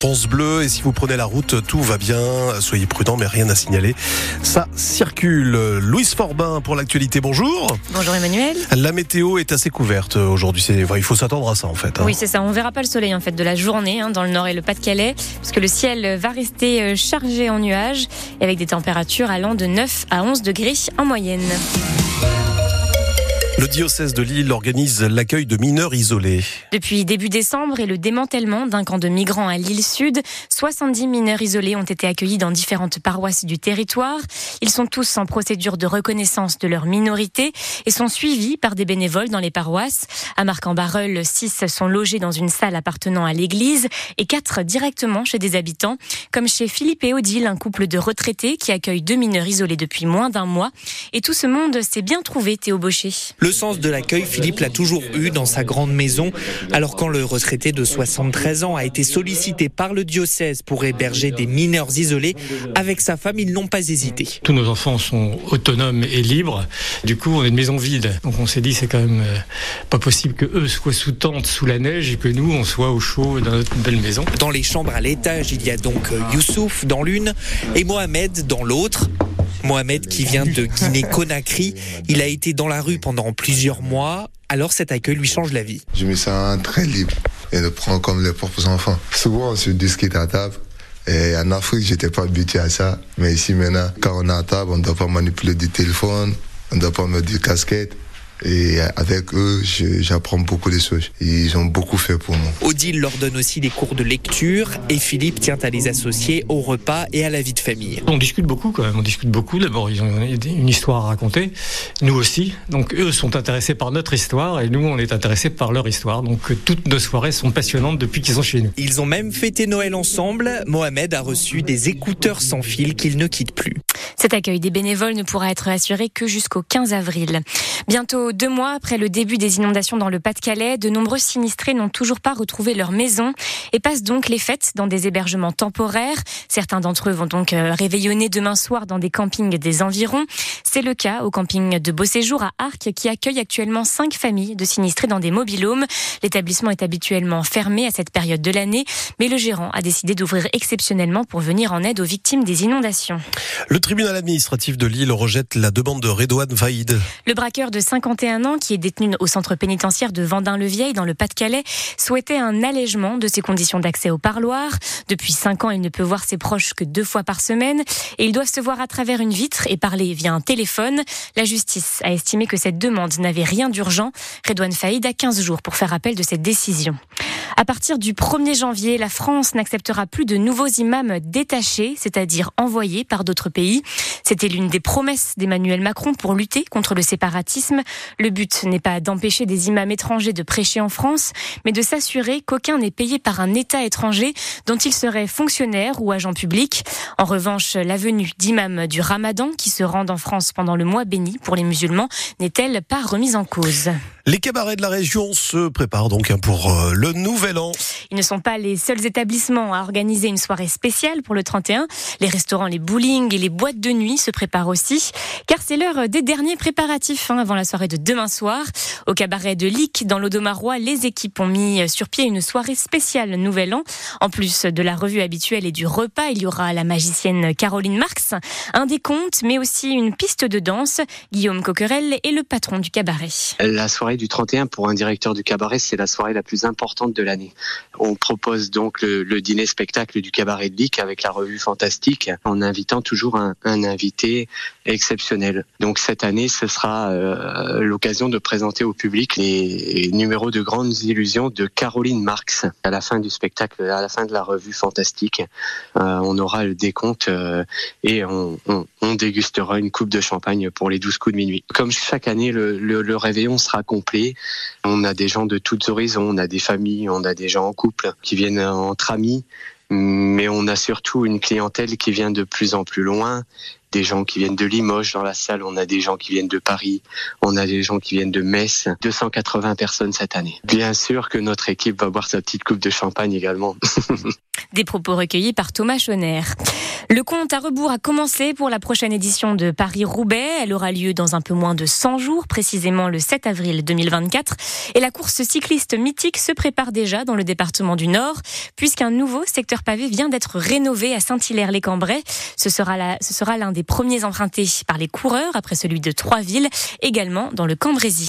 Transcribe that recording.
Ponce bleu et si vous prenez la route, tout va bien. Soyez prudents, mais rien à signaler. Ça circule. Louise Forbin pour l'actualité. Bonjour. Bonjour Emmanuel. La météo est assez couverte aujourd'hui. C'est, il faut s'attendre à ça en fait. Hein. Oui, c'est ça. On verra pas le soleil en fait de la journée hein, dans le nord et le Pas-de-Calais, puisque le ciel va rester euh, chargé en nuages avec des températures allant de 9 à 11 degrés en moyenne. Le diocèse de Lille organise l'accueil de mineurs isolés. Depuis début décembre et le démantèlement d'un camp de migrants à Lille Sud, 70 mineurs isolés ont été accueillis dans différentes paroisses du territoire. Ils sont tous en procédure de reconnaissance de leur minorité et sont suivis par des bénévoles dans les paroisses. À Marc-en-Barœul, 6 sont logés dans une salle appartenant à l'église et 4 directement chez des habitants, comme chez Philippe et Odile, un couple de retraités qui accueille deux mineurs isolés depuis moins d'un mois. Et tout ce monde s'est bien trouvé, Théo Baucher. Le sens de l'accueil, Philippe l'a toujours eu dans sa grande maison. Alors quand le retraité de 73 ans a été sollicité par le diocèse pour héberger des mineurs isolés, avec sa femme, ils n'ont pas hésité. Tous nos enfants sont autonomes et libres. Du coup, on est une maison vide. Donc on s'est dit c'est quand même euh, pas possible que eux soient sous tente, sous la neige et que nous on soit au chaud dans notre belle maison. Dans les chambres à l'étage, il y a donc euh, Youssouf dans l'une et Mohamed dans l'autre. Mohamed qui vient de Guinée-Conakry, il a été dans la rue pendant plusieurs mois. Alors cet accueil lui change la vie. Je me sens très libre et le prends comme les propres enfants. Souvent on se discute à table. Et en Afrique, j'étais pas habitué à ça. Mais ici, maintenant, quand on est à table, on ne doit pas manipuler du téléphone, on ne doit pas mettre du casquette. Et avec eux, j'apprends beaucoup de choses. Ils ont beaucoup fait pour moi. Odile leur donne aussi des cours de lecture et Philippe tient à les associer au repas et à la vie de famille. On discute beaucoup quand même. On discute beaucoup. D'abord, ils ont une histoire à raconter. Nous aussi. Donc, eux sont intéressés par notre histoire et nous, on est intéressés par leur histoire. Donc, toutes nos soirées sont passionnantes depuis qu'ils sont chez nous. Ils ont même fêté Noël ensemble. Mohamed a reçu des écouteurs sans fil qu'il ne quitte plus. Cet accueil des bénévoles ne pourra être assuré que jusqu'au 15 avril. Bientôt deux mois après le début des inondations dans le Pas-de-Calais, de nombreux sinistrés n'ont toujours pas retrouvé leur maison et passent donc les fêtes dans des hébergements temporaires. Certains d'entre eux vont donc euh, réveillonner demain soir dans des campings des environs. C'est le cas au camping de Beau Séjour à Arc qui accueille actuellement cinq familles de sinistrés dans des mobilhomes. L'établissement est habituellement fermé à cette période de l'année, mais le gérant a décidé d'ouvrir exceptionnellement pour venir en aide aux victimes des inondations. Tribunal administratif de Lille rejette la demande de Redouane Vaïd. Le braqueur de 51 ans, qui est détenu au centre pénitentiaire de Vendin-le-Vieil, dans le Pas-de-Calais, souhaitait un allègement de ses conditions d'accès au parloir. Depuis 5 ans, il ne peut voir ses proches que deux fois par semaine et ils doivent se voir à travers une vitre et parler via un téléphone. La justice a estimé que cette demande n'avait rien d'urgent. Redouane Faïd a 15 jours pour faire appel de cette décision. À partir du 1er janvier, la France n'acceptera plus de nouveaux imams détachés, c'est-à-dire envoyés par d'autres pays. C'était l'une des promesses d'Emmanuel Macron pour lutter contre le séparatisme. Le but n'est pas d'empêcher des imams étrangers de prêcher en France, mais de s'assurer qu'aucun n'est payé par un État étranger dont il serait fonctionnaire ou agent public. En revanche, la venue d'imams du Ramadan qui se rendent en France pendant le mois béni pour les musulmans n'est-elle pas remise en cause? Les cabarets de la région se préparent donc hein, pour euh, le nouvel an. Ils ne sont pas les seuls établissements à organiser une soirée spéciale pour le 31. Les restaurants, les bowling et les boîtes de nuit se préparent aussi, car c'est l'heure des derniers préparatifs hein, avant la soirée de demain soir. Au cabaret de Lic, dans l'Audomarois, les équipes ont mis sur pied une soirée spéciale Nouvel An. En plus de la revue habituelle et du repas, il y aura la magicienne Caroline Marx, un décompte, mais aussi une piste de danse. Guillaume Coquerel est le patron du cabaret. La soirée du 31 pour un directeur du cabaret, c'est la soirée la plus importante de l'année. On propose donc le, dîner spectacle du cabaret de Lic avec la revue Fantastique en invitant toujours un, invité exceptionnel. Donc cette année, ce sera euh, l'occasion de présenter au public les numéros de grandes illusions de Caroline Marx. À la fin du spectacle, à la fin de la revue Fantastique, euh, on aura le décompte euh, et on, dégustera une coupe de champagne pour les 12 coups de minuit. Comme chaque année, le, le réveillon sera complet. On a des gens de toutes horizons, on a des familles, on a des gens en couple qui viennent entre amis mais on a surtout une clientèle qui vient de plus en plus loin, des gens qui viennent de Limoges dans la salle, on a des gens qui viennent de Paris, on a des gens qui viennent de Metz, 280 personnes cette année. Bien sûr que notre équipe va boire sa petite coupe de champagne également. Des propos recueillis par Thomas Schoner. Le compte à rebours a commencé pour la prochaine édition de Paris-Roubaix. Elle aura lieu dans un peu moins de 100 jours, précisément le 7 avril 2024. Et la course cycliste mythique se prépare déjà dans le département du Nord, puisqu'un nouveau secteur pavé vient d'être rénové à Saint-Hilaire-les-Cambrais. Ce sera l'un des premiers empruntés par les coureurs après celui de Trois-Villes, également dans le Cambrésis.